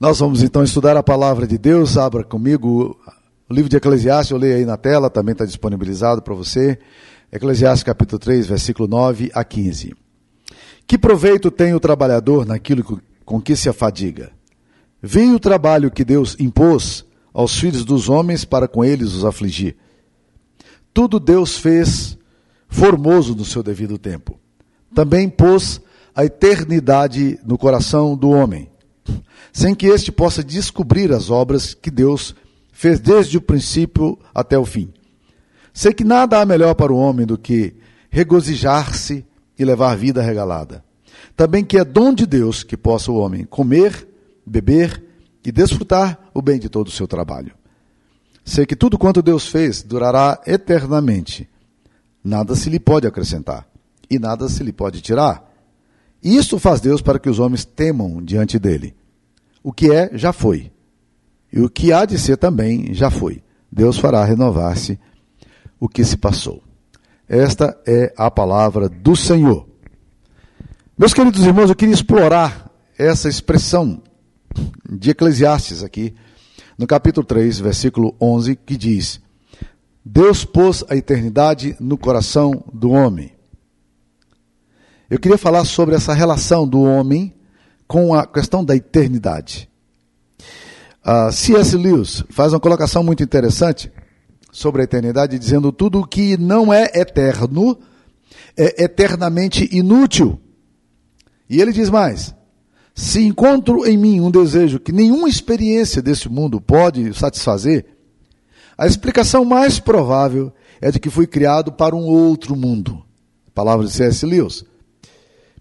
Nós vamos então estudar a palavra de Deus. Abra comigo o livro de Eclesiastes, eu leio aí na tela, também está disponibilizado para você. Eclesiastes capítulo 3, versículo 9 a 15. Que proveito tem o trabalhador naquilo com que se afadiga? Veio o trabalho que Deus impôs aos filhos dos homens para com eles os afligir. Tudo Deus fez formoso no seu devido tempo. Também pôs a eternidade no coração do homem sem que este possa descobrir as obras que Deus fez desde o princípio até o fim. Sei que nada há melhor para o homem do que regozijar-se e levar vida regalada. Também que é dom de Deus que possa o homem comer, beber e desfrutar o bem de todo o seu trabalho. Sei que tudo quanto Deus fez durará eternamente. Nada se lhe pode acrescentar e nada se lhe pode tirar. Isto faz Deus para que os homens temam diante dele. O que é, já foi. E o que há de ser também, já foi. Deus fará renovar-se o que se passou. Esta é a palavra do Senhor. Meus queridos irmãos, eu queria explorar essa expressão de Eclesiastes aqui, no capítulo 3, versículo 11, que diz: Deus pôs a eternidade no coração do homem. Eu queria falar sobre essa relação do homem com a questão da eternidade. Uh, C.S. Lewis faz uma colocação muito interessante sobre a eternidade, dizendo tudo o que não é eterno é eternamente inútil. E ele diz mais: se encontro em mim um desejo que nenhuma experiência desse mundo pode satisfazer, a explicação mais provável é de que fui criado para um outro mundo. Palavras de C.S. Lewis.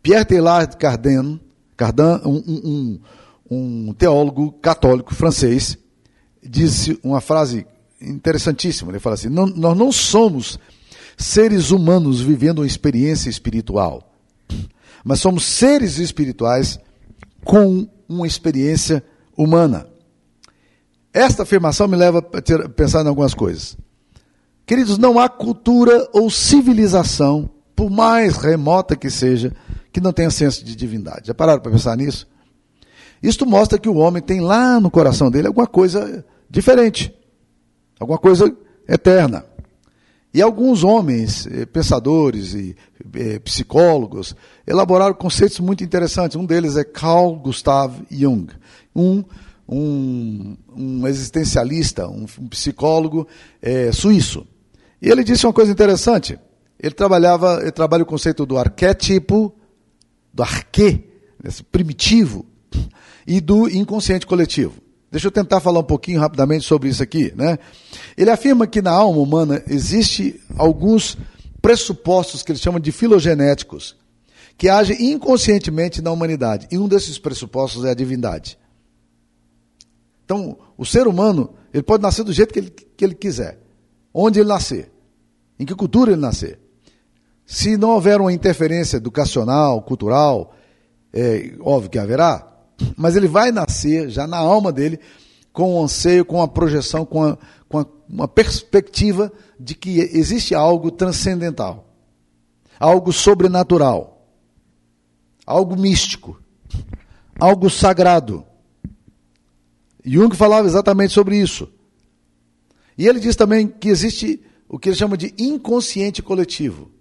Pierre Teilhard de Chardin Cardan, um, um, um teólogo católico francês, disse uma frase interessantíssima. Ele fala assim: Nós não somos seres humanos vivendo uma experiência espiritual, mas somos seres espirituais com uma experiência humana. Esta afirmação me leva a pensar em algumas coisas. Queridos, não há cultura ou civilização, por mais remota que seja, que não tenha senso de divindade. Já pararam para pensar nisso? Isto mostra que o homem tem lá no coração dele alguma coisa diferente, alguma coisa eterna. E alguns homens, eh, pensadores e eh, psicólogos, elaboraram conceitos muito interessantes. Um deles é Carl Gustav Jung, um, um, um existencialista, um, psicólogo eh, suíço. E ele disse uma coisa interessante. Ele trabalhava, ele trabalha o conceito do arquétipo do arquê, desse primitivo, e do inconsciente coletivo. Deixa eu tentar falar um pouquinho rapidamente sobre isso aqui. Né? Ele afirma que na alma humana existe alguns pressupostos que ele chama de filogenéticos, que agem inconscientemente na humanidade. E um desses pressupostos é a divindade. Então, o ser humano, ele pode nascer do jeito que ele, que ele quiser. Onde ele nascer. Em que cultura ele nascer. Se não houver uma interferência educacional, cultural, é óbvio que haverá, mas ele vai nascer já na alma dele com um anseio, com uma projeção, com, a, com a, uma perspectiva de que existe algo transcendental, algo sobrenatural, algo místico, algo sagrado. Jung falava exatamente sobre isso. E ele diz também que existe o que ele chama de inconsciente coletivo.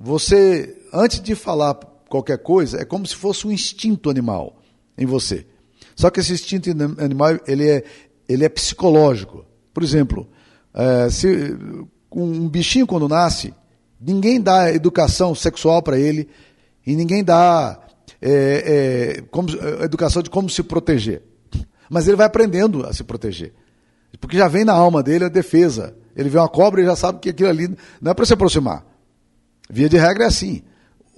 Você, antes de falar qualquer coisa, é como se fosse um instinto animal em você. Só que esse instinto animal ele é, ele é psicológico. Por exemplo, é, se um bichinho quando nasce, ninguém dá educação sexual para ele e ninguém dá é, é, como, educação de como se proteger. Mas ele vai aprendendo a se proteger. Porque já vem na alma dele a defesa. Ele vê uma cobra e já sabe que aquilo ali não é para se aproximar. Via de regra é assim.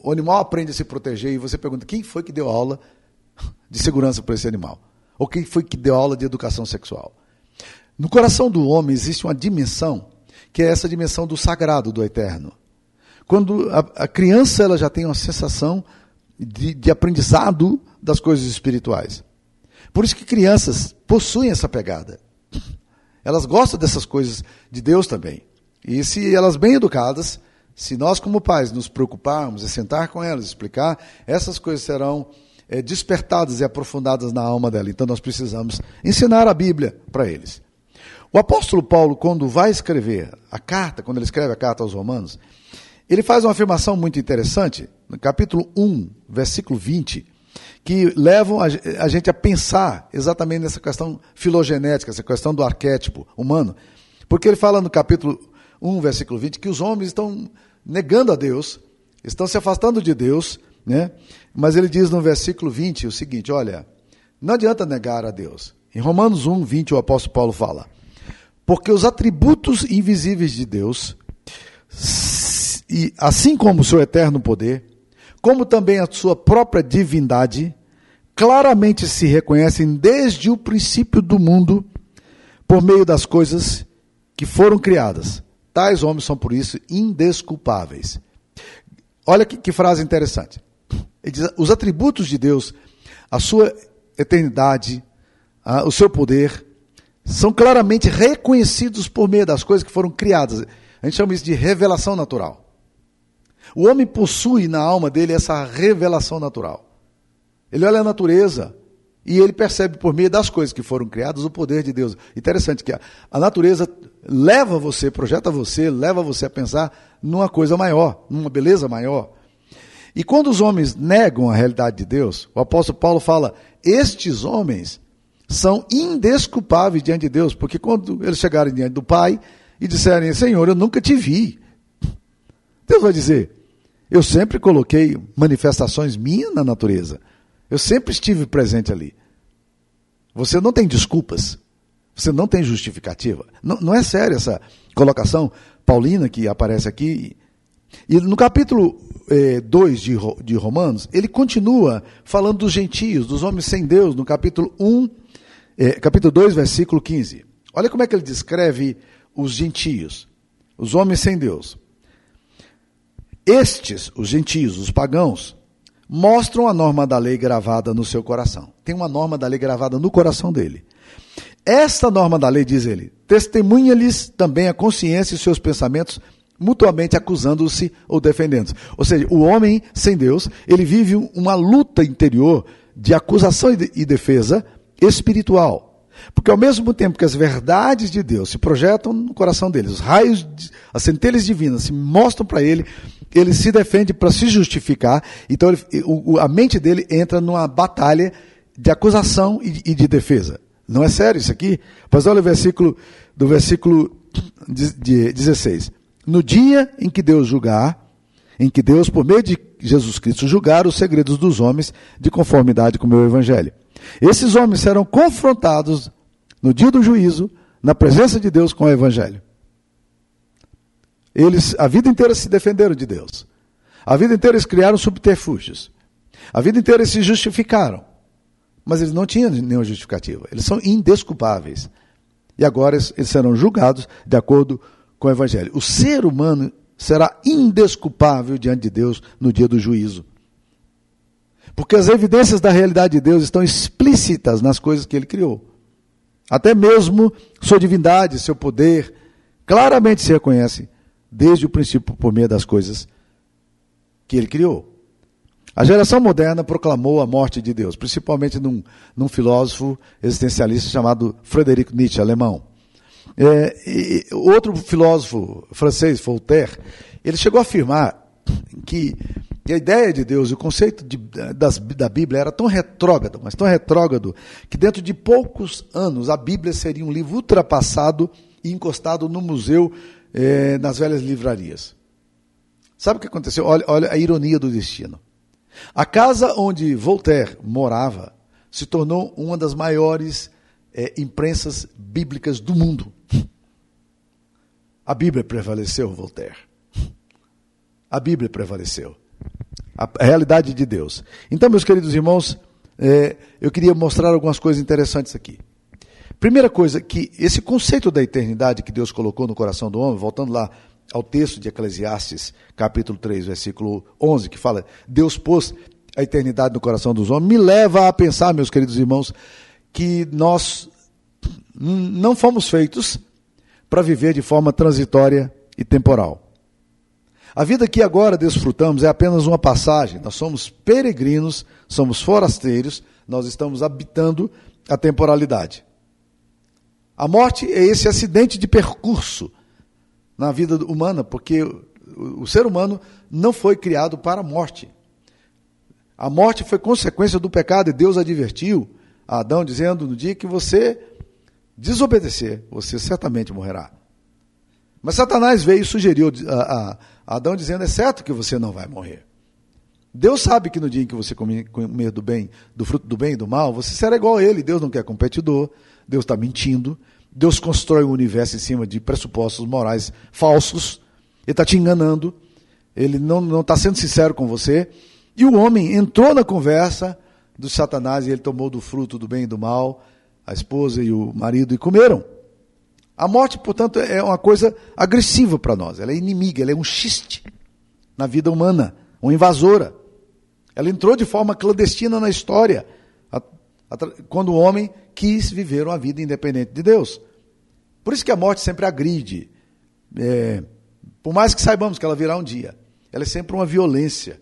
O animal aprende a se proteger e você pergunta quem foi que deu aula de segurança para esse animal? Ou quem foi que deu aula de educação sexual? No coração do homem existe uma dimensão que é essa dimensão do sagrado, do eterno. Quando a, a criança ela já tem uma sensação de, de aprendizado das coisas espirituais. Por isso que crianças possuem essa pegada. Elas gostam dessas coisas de Deus também. E se elas bem educadas, se nós, como pais, nos preocuparmos e sentar com elas, explicar, essas coisas serão é, despertadas e aprofundadas na alma dela. Então nós precisamos ensinar a Bíblia para eles. O apóstolo Paulo, quando vai escrever a carta, quando ele escreve a carta aos Romanos, ele faz uma afirmação muito interessante, no capítulo 1, versículo 20, que levam a gente a pensar exatamente nessa questão filogenética, essa questão do arquétipo humano. Porque ele fala no capítulo 1, versículo 20, que os homens estão negando a Deus, estão se afastando de Deus, né? Mas ele diz no versículo 20 o seguinte: olha, não adianta negar a Deus. Em Romanos 1, 20, o apóstolo Paulo fala: Porque os atributos invisíveis de Deus, e assim como o seu eterno poder, como também a sua própria divindade, claramente se reconhecem desde o princípio do mundo por meio das coisas que foram criadas. Tais homens são, por isso, indesculpáveis. Olha que, que frase interessante. Ele diz, os atributos de Deus, a sua eternidade, a, o seu poder, são claramente reconhecidos por meio das coisas que foram criadas. A gente chama isso de revelação natural. O homem possui na alma dele essa revelação natural. Ele olha a natureza e ele percebe por meio das coisas que foram criadas o poder de Deus. Interessante que a, a natureza leva você, projeta você, leva você a pensar numa coisa maior, numa beleza maior. E quando os homens negam a realidade de Deus, o apóstolo Paulo fala: estes homens são indesculpáveis diante de Deus, porque quando eles chegarem diante do Pai e disserem: Senhor, eu nunca te vi, Deus vai dizer: eu sempre coloquei manifestações minhas na natureza, eu sempre estive presente ali. Você não tem desculpas, você não tem justificativa. Não, não é séria essa colocação paulina que aparece aqui. E no capítulo 2 eh, de, de Romanos, ele continua falando dos gentios, dos homens sem Deus, no capítulo 1, eh, capítulo 2, versículo 15. Olha como é que ele descreve os gentios, os homens sem Deus. Estes, os gentios, os pagãos, mostram a norma da lei gravada no seu coração. Tem uma norma da lei gravada no coração dele. Esta norma da lei, diz ele, testemunha-lhes também a consciência e seus pensamentos mutuamente acusando-se ou defendendo-se. Ou seja, o homem sem Deus, ele vive uma luta interior de acusação e defesa espiritual. Porque ao mesmo tempo que as verdades de Deus se projetam no coração dele, os raios, as centelhas divinas se mostram para ele, ele se defende para se justificar, então ele, o, a mente dele entra numa batalha de acusação e, e de defesa. Não é sério isso aqui? Pois olha o versículo do versículo 16 no dia em que Deus julgar, em que Deus, por meio de Jesus Cristo, julgar os segredos dos homens de conformidade com o meu evangelho. Esses homens serão confrontados no dia do juízo, na presença de Deus com o evangelho. Eles a vida inteira se defenderam de Deus. A vida inteira eles criaram subterfúgios. A vida inteira eles se justificaram. Mas eles não tinham nenhuma justificativa. Eles são indesculpáveis. E agora eles, serão julgados de acordo com o Evangelho. O ser humano será indesculpável diante de Deus no dia do juízo. Porque as evidências da realidade de Deus estão explícitas nas coisas que ele criou. Até mesmo sua divindade, seu poder, claramente se reconhece desde o princípio por meio das coisas que ele criou. A geração moderna proclamou a morte de Deus, principalmente num, num filósofo existencialista chamado Frederico Nietzsche, alemão. É, outro filósofo francês, Voltaire, ele chegou a afirmar que, que a ideia de Deus e o conceito de, das, da Bíblia era tão retrógrado, mas tão retrógrado, que dentro de poucos anos a Bíblia seria um livro ultrapassado e encostado no museu é, nas velhas livrarias. Sabe o que aconteceu? Olha, olha a ironia do destino. A casa onde Voltaire morava se tornou uma das maiores é, imprensas bíblicas do mundo. A Bíblia prevaleceu, Voltaire. A Bíblia prevaleceu. A realidade de Deus. Então, meus queridos irmãos, é, eu queria mostrar algumas coisas interessantes aqui. Primeira coisa, que esse conceito da eternidade que Deus colocou no coração do homem, voltando lá ao texto de Eclesiastes, capítulo 3, versículo 11, que fala: Deus pôs a eternidade no coração dos homens, me leva a pensar, meus queridos irmãos, que nós não fomos feitos para viver de forma transitória e temporal. A vida que agora desfrutamos é apenas uma passagem. Nós somos peregrinos, somos forasteiros, nós estamos habitando a temporalidade. A morte é esse acidente de percurso na vida humana, porque o ser humano não foi criado para a morte. A morte foi consequência do pecado e Deus advertiu a Adão, dizendo: no dia que você desobedecer, você certamente morrerá. Mas Satanás veio e sugeriu a, a Adão, dizendo: é certo que você não vai morrer. Deus sabe que no dia em que você comer do bem, do fruto do bem e do mal, você será igual a ele. Deus não quer competidor, Deus está mentindo, Deus constrói o um universo em cima de pressupostos morais falsos, ele está te enganando, ele não está sendo sincero com você. E o homem entrou na conversa do Satanás e ele tomou do fruto do bem e do mal, a esposa e o marido, e comeram. A morte, portanto, é uma coisa agressiva para nós, ela é inimiga, ela é um xiste na vida humana, uma invasora. Ela entrou de forma clandestina na história, quando o homem quis viver uma vida independente de Deus. Por isso que a morte sempre agride. É, por mais que saibamos que ela virá um dia, ela é sempre uma violência.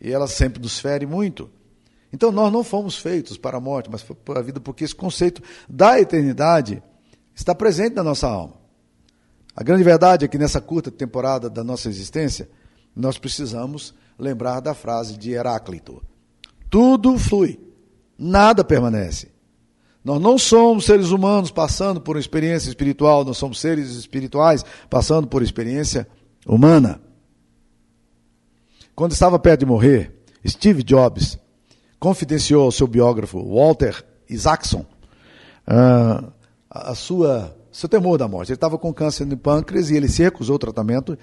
E ela sempre nos fere muito. Então nós não fomos feitos para a morte, mas para a vida, porque esse conceito da eternidade está presente na nossa alma. A grande verdade é que nessa curta temporada da nossa existência, nós precisamos lembrar da frase de Heráclito: tudo flui, nada permanece. Nós não somos seres humanos passando por experiência espiritual, nós somos seres espirituais passando por experiência humana. Quando estava perto de morrer, Steve Jobs confidenciou ao seu biógrafo Walter Isaacson uh, a sua seu temor da morte. Ele estava com câncer de pâncreas e ele se recusou ao tratamento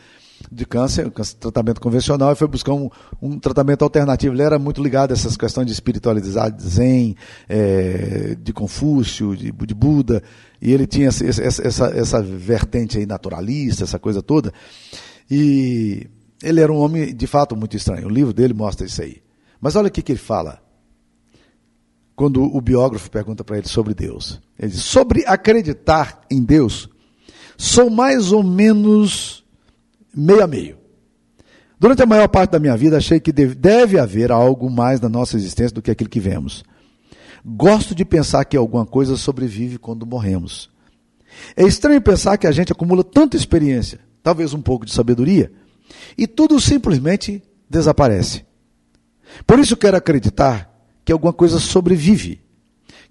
de câncer, tratamento convencional, e foi buscar um, um, tratamento alternativo. Ele era muito ligado a essas questões de espiritualidade zen, é, de Confúcio, de, de, Buda, e ele tinha essa, essa, essa vertente aí naturalista, essa coisa toda. E ele era um homem, de fato, muito estranho. O livro dele mostra isso aí. Mas olha o que, que ele fala. Quando o biógrafo pergunta para ele sobre Deus. Ele diz: Sobre acreditar em Deus, sou mais ou menos meio a meio. Durante a maior parte da minha vida, achei que deve haver algo mais na nossa existência do que aquilo que vemos. Gosto de pensar que alguma coisa sobrevive quando morremos. É estranho pensar que a gente acumula tanta experiência, talvez um pouco de sabedoria, e tudo simplesmente desaparece. Por isso quero acreditar que alguma coisa sobrevive,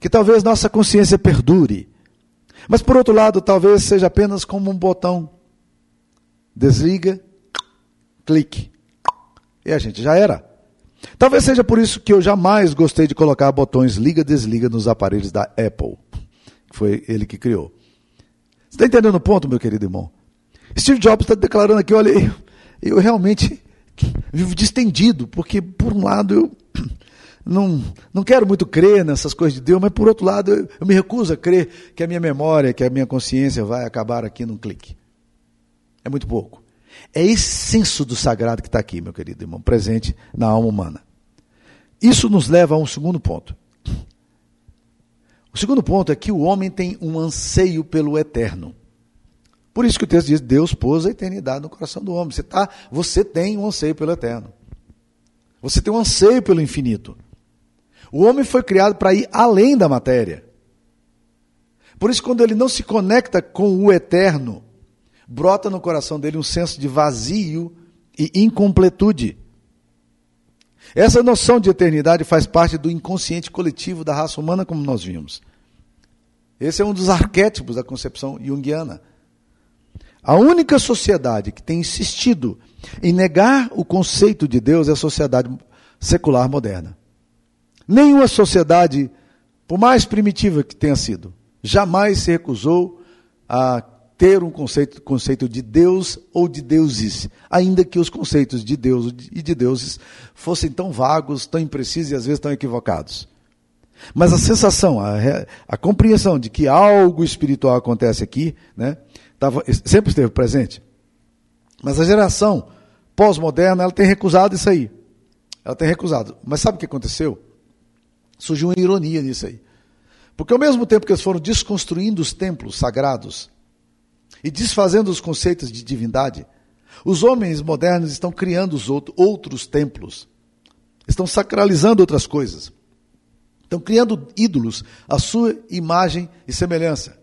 que talvez nossa consciência perdure. Mas por outro lado, talvez seja apenas como um botão. Desliga, clique. E a gente já era. Talvez seja por isso que eu jamais gostei de colocar botões liga, desliga nos aparelhos da Apple. Foi ele que criou. Você está entendendo o ponto, meu querido irmão? Steve Jobs está declarando aqui, olha, eu, eu realmente vivo distendido, porque por um lado eu não, não quero muito crer nessas coisas de Deus, mas por outro lado eu, eu me recuso a crer que a minha memória, que a minha consciência vai acabar aqui num clique. É muito pouco. É esse senso do sagrado que está aqui, meu querido irmão, presente na alma humana. Isso nos leva a um segundo ponto. O segundo ponto é que o homem tem um anseio pelo eterno. Por isso que o texto diz: Deus pôs a eternidade no coração do homem. Você, tá, você tem um anseio pelo eterno. Você tem um anseio pelo infinito. O homem foi criado para ir além da matéria. Por isso, quando ele não se conecta com o eterno, brota no coração dele um senso de vazio e incompletude. Essa noção de eternidade faz parte do inconsciente coletivo da raça humana, como nós vimos. Esse é um dos arquétipos da concepção junguiana. A única sociedade que tem insistido em negar o conceito de Deus é a sociedade secular moderna. Nenhuma sociedade, por mais primitiva que tenha sido, jamais se recusou a ter um conceito, conceito de Deus ou de deuses, ainda que os conceitos de Deus e de deuses fossem tão vagos, tão imprecisos e às vezes tão equivocados. Mas a sensação, a, a compreensão de que algo espiritual acontece aqui, né, tava, sempre esteve presente. Mas a geração pós-moderna, ela tem recusado isso aí. Ela tem recusado. Mas sabe o que aconteceu? Surgiu uma ironia nisso aí. Porque ao mesmo tempo que eles foram desconstruindo os templos sagrados e desfazendo os conceitos de divindade, Os homens modernos estão criando os outros templos, estão sacralizando outras coisas, estão criando ídolos à sua imagem e semelhança.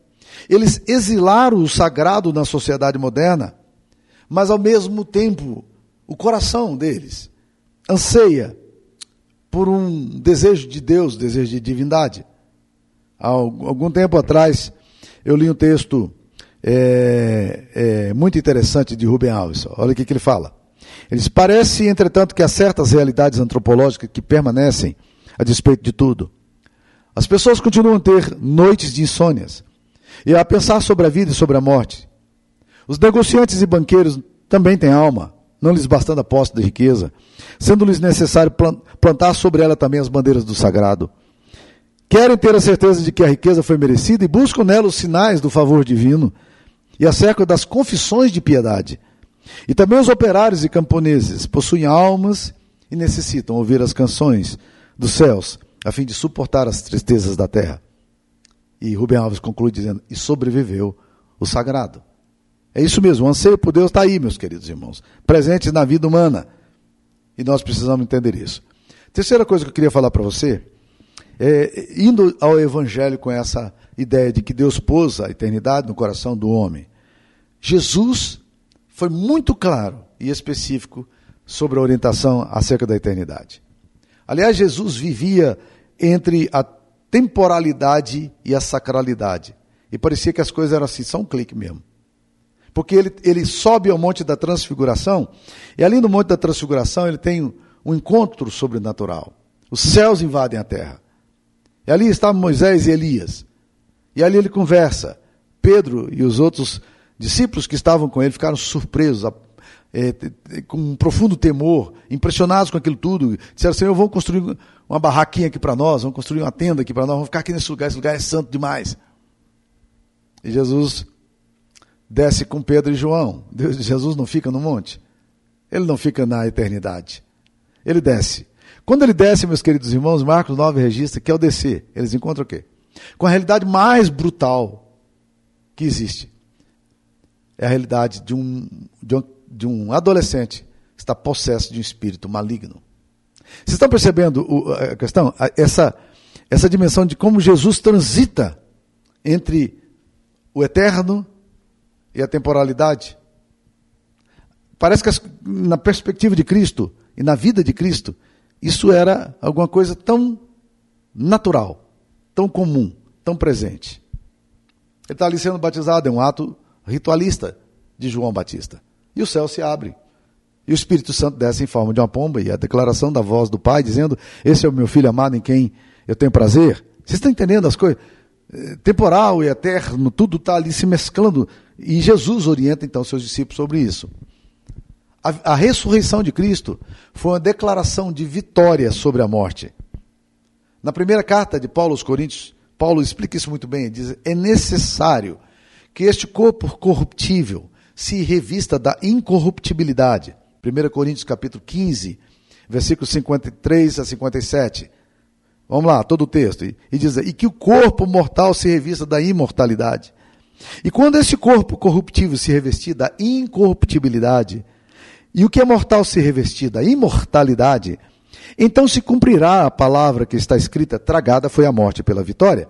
Eles exilaram o sagrado na sociedade moderna, mas ao mesmo tempo o coração deles anseia por um desejo de Deus, desejo de divindade. Há algum tempo atrás, eu li um texto é, é, muito interessante de Rubem Alves. Olha o que, que ele fala. Ele diz: Parece, entretanto, que há certas realidades antropológicas que permanecem a despeito de tudo. As pessoas continuam a ter noites de insônias e a pensar sobre a vida e sobre a morte. Os negociantes e banqueiros também têm alma, não lhes bastando a posse da riqueza, sendo-lhes necessário plantar sobre ela também as bandeiras do sagrado. Querem ter a certeza de que a riqueza foi merecida e buscam nela os sinais do favor divino e acerca das confissões de piedade. E também os operários e camponeses possuem almas e necessitam ouvir as canções dos céus, a fim de suportar as tristezas da terra. E Rubem Alves conclui dizendo: e sobreviveu o sagrado. É isso mesmo, o anseio por Deus está aí, meus queridos irmãos, presente na vida humana. E nós precisamos entender isso. Terceira coisa que eu queria falar para você, é, indo ao Evangelho com essa ideia de que Deus pôs a eternidade no coração do homem, Jesus foi muito claro e específico sobre a orientação acerca da eternidade. Aliás, Jesus vivia entre a temporalidade e a sacralidade. E parecia que as coisas eram assim, só um clique mesmo. Porque ele, ele sobe ao Monte da Transfiguração, e ali no Monte da Transfiguração ele tem um encontro sobrenatural. Os céus invadem a terra. E ali estavam Moisés e Elias. E ali ele conversa. Pedro e os outros discípulos que estavam com ele ficaram surpresos, é, com um profundo temor, impressionados com aquilo tudo. Disseram, Senhor, vamos construir uma barraquinha aqui para nós, vamos construir uma tenda aqui para nós, vamos ficar aqui nesse lugar, esse lugar é santo demais. E Jesus desce com Pedro e João. Deus, Jesus não fica no monte. Ele não fica na eternidade. Ele desce. Quando ele desce, meus queridos irmãos, Marcos 9 registra que ao descer, eles encontram o quê? Com a realidade mais brutal que existe. É a realidade de um, de um, de um adolescente que está possesso de um espírito maligno. Vocês estão percebendo a questão? Essa, essa dimensão de como Jesus transita entre o eterno e a temporalidade. Parece que na perspectiva de Cristo e na vida de Cristo, isso era alguma coisa tão natural, tão comum, tão presente. Ele está ali sendo batizado, é um ato ritualista de João Batista. E o céu se abre. E o Espírito Santo desce em forma de uma pomba, e a declaração da voz do Pai dizendo: Esse é o meu filho amado em quem eu tenho prazer. Vocês estão entendendo as coisas? Eh, temporal e eterno, tudo está ali se mesclando. E Jesus orienta então seus discípulos sobre isso. A, a ressurreição de Cristo foi uma declaração de vitória sobre a morte. Na primeira carta de Paulo aos Coríntios, Paulo explica isso muito bem. Diz: é necessário que este corpo corruptível se revista da incorruptibilidade 1 Coríntios capítulo 15, versículos 53 a 57. Vamos lá, todo o texto. E, e diz: E que o corpo mortal se revista da imortalidade. E quando esse corpo corruptível se revestir da incorruptibilidade, e o que é mortal se revestir da imortalidade, então se cumprirá a palavra que está escrita: tragada foi a morte pela vitória.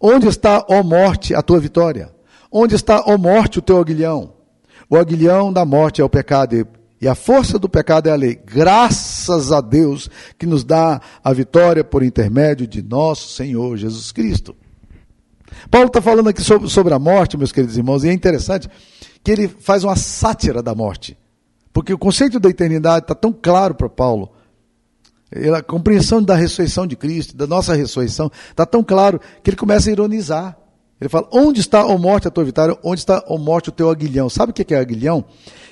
Onde está, ó morte, a tua vitória? Onde está, ó morte, o teu aguilhão? O aguilhão da morte é o pecado, e a força do pecado é a lei. Graças a Deus que nos dá a vitória por intermédio de nosso Senhor Jesus Cristo. Paulo está falando aqui sobre, sobre a morte, meus queridos irmãos, e é interessante que ele faz uma sátira da morte. Porque o conceito da eternidade está tão claro para Paulo. A compreensão da ressurreição de Cristo, da nossa ressurreição, está tão claro que ele começa a ironizar. Ele fala: Onde está, a morte, a tua vitória? Onde está, a morte, o teu aguilhão? Sabe o que é aguilhão?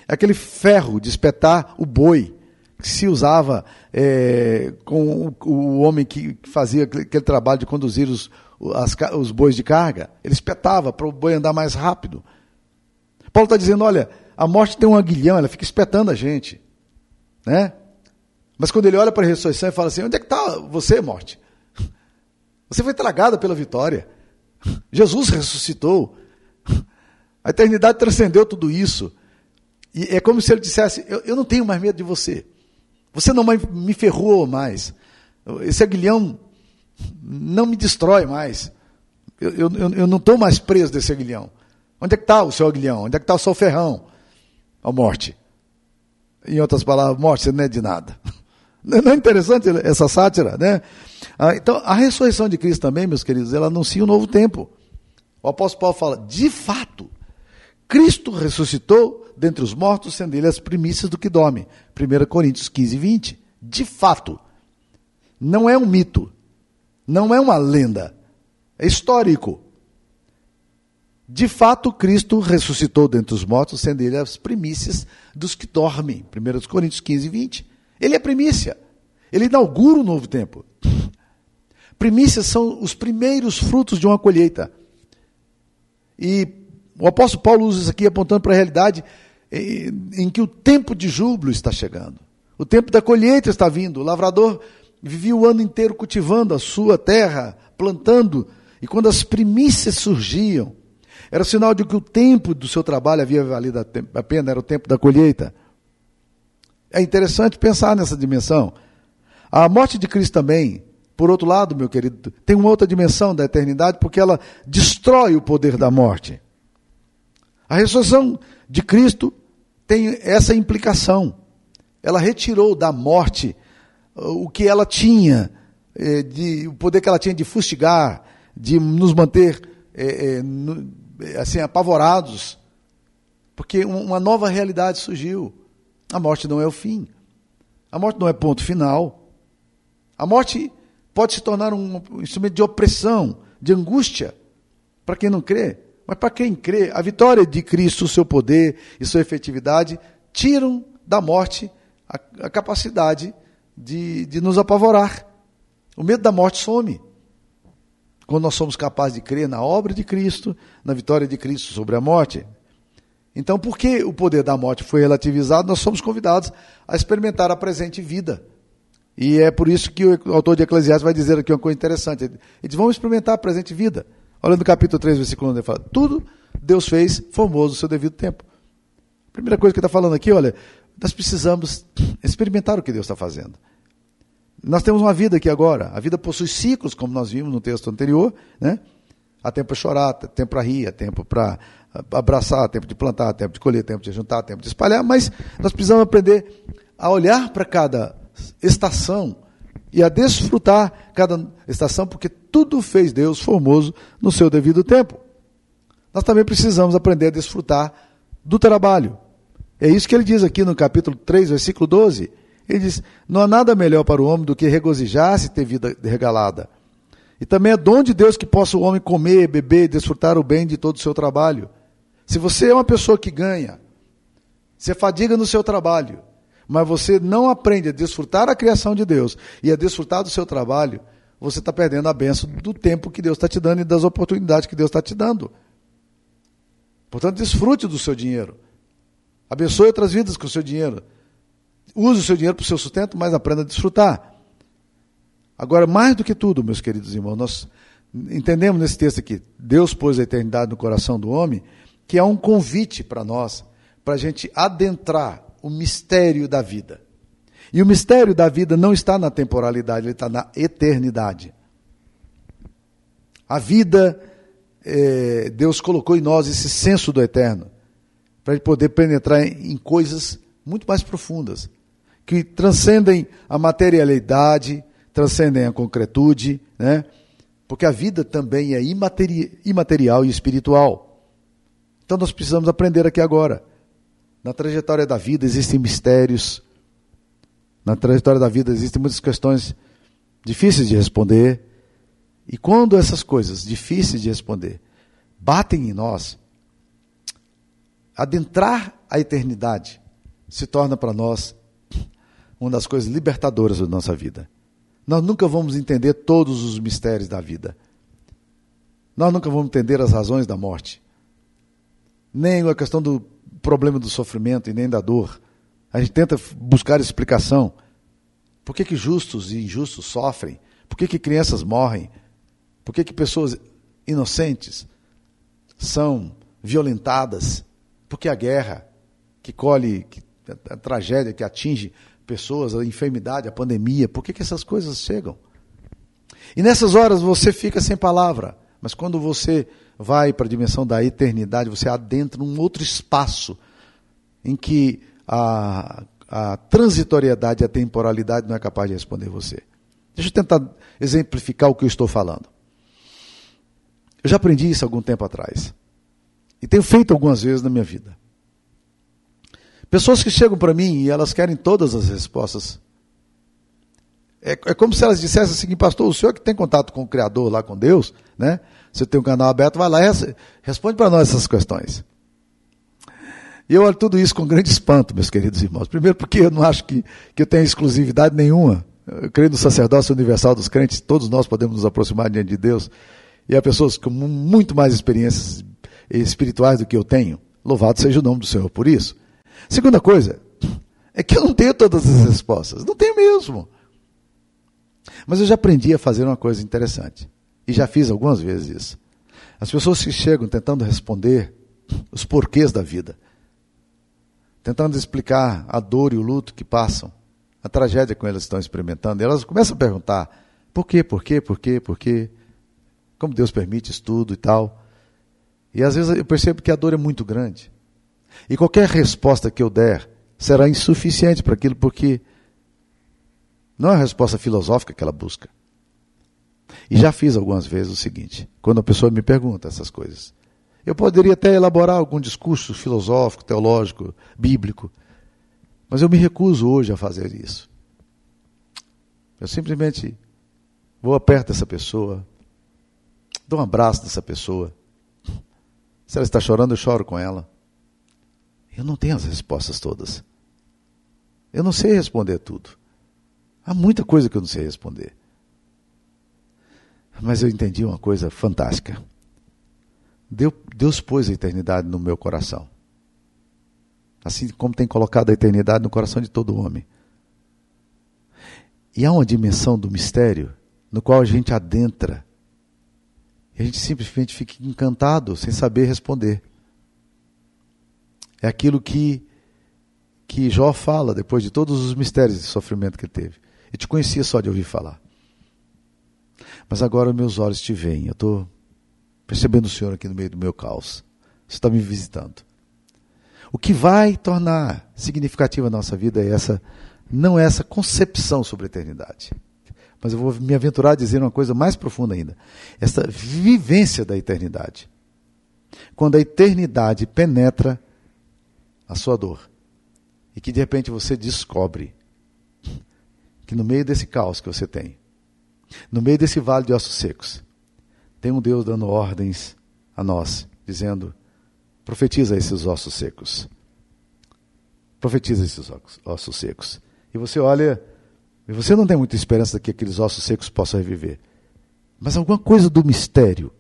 É aquele ferro de espetar o boi que se usava é, com o, o, homem que fazia aquele trabalho de conduzir os, as, os bois de carga. Ele espetava para o boi andar mais rápido. Paulo está dizendo: olha, a morte tem um aguilhão, ela fica espetando a gente. Né? Mas quando ele olha para a ressurreição e fala assim: onde é que está você, morte? Você foi tragada pela vitória. Jesus ressuscitou. A eternidade transcendeu tudo isso. E é como se ele dissesse: eu, eu não tenho mais medo de você. Você não me ferrou mais. Esse aguilhão não me destrói mais. Eu, eu, eu não estou mais preso desse aguilhão. Onde é que está o seu aguilhão? Onde é que está o seu ferrão? A morte. Em outras palavras, morte, você não é de nada. Não é interessante essa sátira, né? Ah, então, a ressurreição de Cristo também, meus queridos, ela anuncia um novo tempo. O apóstolo Paulo fala, de fato, Cristo ressuscitou dentre os mortos, sendo ele as primícias do que dorme. 1 Coríntios 15, 20. De fato. Não é um mito. Não é uma lenda. É histórico. De fato, Cristo ressuscitou dentre os mortos, sendo ele as primícias dos que dormem. 1 Coríntios 15, 20. Ele é primícia. Ele inaugura um novo tempo. Primícias são os primeiros frutos de uma colheita. E o apóstolo Paulo usa isso aqui apontando para a realidade em que o tempo de júbilo está chegando. O tempo da colheita está vindo. O lavrador vivia o ano inteiro cultivando a sua terra, plantando, e quando as primícias surgiam, era sinal de que o tempo do seu trabalho havia valido a pena, era o tempo da colheita. É interessante pensar nessa dimensão. A morte de Cristo também, por outro lado, meu querido, tem uma outra dimensão da eternidade, porque ela destrói o poder da morte. A ressurreição de Cristo tem essa implicação. Ela retirou da morte o que ela tinha, eh, de, o poder que ela tinha de fustigar, de nos manter é, é, assim apavorados, porque uma nova realidade surgiu. A morte não é o fim. A morte não é ponto final. A morte pode se tornar um instrumento de opressão, de angústia, para quem não crê. Mas para quem crê, a vitória de Cristo, o seu poder e sua efetividade tiram da morte a, a capacidade de, de nos apavorar. O medo da morte some. Quando nós somos capazes de crer na obra de Cristo, na vitória de Cristo sobre a morte. Então, porque o poder da morte foi relativizado, nós somos convidados a experimentar a presente vida. E é por isso que o autor de Eclesiastes vai dizer aqui uma coisa interessante. Ele diz: vamos experimentar a presente vida. Olha no capítulo 3, versículo 1, ele fala: tudo Deus fez formoso no seu devido tempo. Primeira coisa que está falando aqui, olha, nós precisamos experimentar o que Deus está fazendo. Nós temos uma vida aqui agora. A vida possui ciclos, como nós vimos no texto anterior. Né? Há tempo para chorar, há tempo para rir, há tempo para abraçar, há tempo de plantar, há tempo de colher, há tempo de juntar, há tempo de espalhar. Mas nós precisamos aprender a olhar para cada estação e a desfrutar cada estação, porque tudo fez Deus formoso no seu devido tempo. Nós também precisamos aprender a desfrutar do trabalho. É isso que ele diz aqui no capítulo 3, versículo 12. Ele diz: Não há nada melhor para o homem do que regozijar-se e ter vida regalada. E também é dom de Deus que possa o homem comer, beber e desfrutar o bem de todo o seu trabalho. Se você é uma pessoa que ganha, você fadiga no seu trabalho, mas você não aprende a desfrutar a criação de Deus e a desfrutar do seu trabalho, você está perdendo a benção do tempo que Deus está te dando e das oportunidades que Deus está te dando. Portanto, desfrute do seu dinheiro. Abençoe outras vidas com o seu dinheiro. Use o seu dinheiro para o seu sustento, mas aprenda a desfrutar. Agora, mais do que tudo, meus queridos irmãos, nós entendemos nesse texto aqui, Deus pôs a eternidade no coração do homem, que é um convite para nós, para a gente adentrar o mistério da vida. E o mistério da vida não está na temporalidade, ele está na eternidade. A vida, é, Deus colocou em nós esse senso do eterno, para gente poder penetrar em, em coisas muito mais profundas que transcendem a materialidade, transcendem a concretude, né? porque a vida também é imateri imaterial e espiritual. Então nós precisamos aprender aqui agora. Na trajetória da vida existem mistérios, na trajetória da vida existem muitas questões difíceis de responder. E quando essas coisas difíceis de responder batem em nós, adentrar a eternidade se torna para nós uma das coisas libertadoras da nossa vida. Nós nunca vamos entender todos os mistérios da vida. Nós nunca vamos entender as razões da morte. Nem a questão do problema do sofrimento e nem da dor. A gente tenta buscar explicação. Por que, que justos e injustos sofrem? Por que, que crianças morrem? Por que, que pessoas inocentes são violentadas? Por que a guerra? que colhe que, a, a tragédia que atinge pessoas, a enfermidade, a pandemia, por que, que essas coisas chegam? E nessas horas você fica sem palavra, mas quando você vai para a dimensão da eternidade, você adentra um outro espaço em que a, a transitoriedade e a temporalidade não é capaz de responder você. Deixa eu tentar exemplificar o que eu estou falando. Eu já aprendi isso algum tempo atrás. E tenho feito algumas vezes na minha vida. Pessoas que chegam para mim e elas querem todas as respostas. É, é, como se elas dissessem assim, pastor, o senhor que tem contato com o Criador lá com Deus, né? Você tem um canal aberto, vai lá e responde para nós essas questões. E eu olho tudo isso com grande espanto, meus queridos irmãos. Primeiro porque eu não acho que, que eu tenha exclusividade nenhuma. Eu creio no sacerdócio universal dos crentes, todos nós podemos nos aproximar diante de Deus. E há pessoas com muito mais experiências espirituais do que eu tenho. Louvado seja o nome do Senhor por isso. Segunda coisa, é que eu não tenho todas as respostas. Não tenho mesmo. Mas eu já aprendi a fazer uma coisa interessante. E já fiz algumas vezes isso. As pessoas que chegam tentando responder os porquês da vida, tentando explicar a dor e o luto que passam, a tragédia que elas estão experimentando, elas começam a perguntar: por quê, por quê, por quê, por quê? Como Deus permite isso tudo e tal. E às vezes eu percebo que a dor é muito grande. E qualquer resposta que eu der será insuficiente para aquilo, porque não é a resposta filosófica que ela busca. E já fiz algumas vezes o seguinte: quando a pessoa me pergunta essas coisas, eu poderia até elaborar algum discurso filosófico, teológico, bíblico, mas eu me recuso hoje a fazer isso. Eu simplesmente vou perto dessa pessoa, dou um abraço dessa pessoa. Se ela está chorando, eu choro com ela. Eu não tenho as respostas todas. Eu não sei responder tudo. Há muita coisa que eu não sei responder. Mas eu entendi uma coisa fantástica. Deus pôs a eternidade no meu coração. Assim como tem colocado a eternidade no coração de todo homem. E há uma dimensão do mistério no qual a gente adentra. E a gente simplesmente fica encantado, sem saber responder. É aquilo que, que Jó fala depois de todos os mistérios de sofrimento que ele teve. Eu te conhecia só de ouvir falar. Mas agora meus olhos te veem. Eu estou percebendo o Senhor aqui no meio do meu caos. Você está me visitando. O que vai tornar significativa a nossa vida é essa, não é essa concepção sobre a eternidade. Mas eu vou me aventurar a dizer uma coisa mais profunda ainda. Essa vivência da eternidade. Quando a eternidade penetra a sua dor. E que de repente você descobre que no meio desse caos que você tem, no meio desse vale de ossos secos, tem um Deus dando ordens a nós, dizendo: profetiza esses ossos secos. Profetiza esses ossos secos. E você olha, e você não tem muita esperança de que aqueles ossos secos possam reviver. Mas alguma coisa do mistério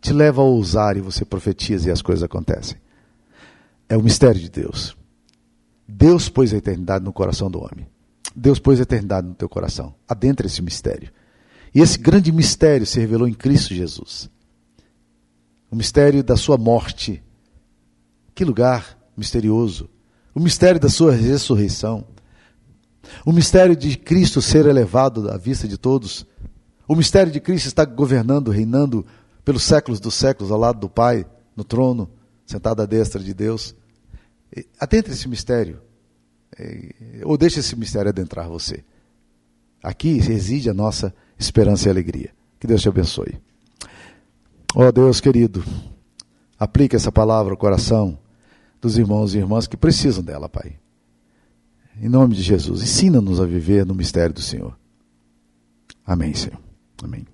te leva a ousar e você profetiza e as coisas acontecem. É o mistério de Deus. Deus pôs a eternidade no coração do homem. Deus pôs a eternidade no teu coração. Adentra esse mistério. E esse grande mistério se revelou em Cristo Jesus. O mistério da sua morte. Que lugar misterioso. O mistério da sua ressurreição. O mistério de Cristo ser elevado à vista de todos. O mistério de Cristo estar governando, reinando pelos séculos dos séculos ao lado do Pai, no trono sentado à destra de Deus. Adentre esse mistério. Ou deixe esse mistério adentrar você. Aqui reside a nossa esperança e alegria. Que Deus te abençoe. Ó oh, Deus querido, aplique essa palavra ao coração dos irmãos e irmãs que precisam dela, Pai. Em nome de Jesus, ensina-nos a viver no mistério do Senhor. Amém, Senhor. Amém.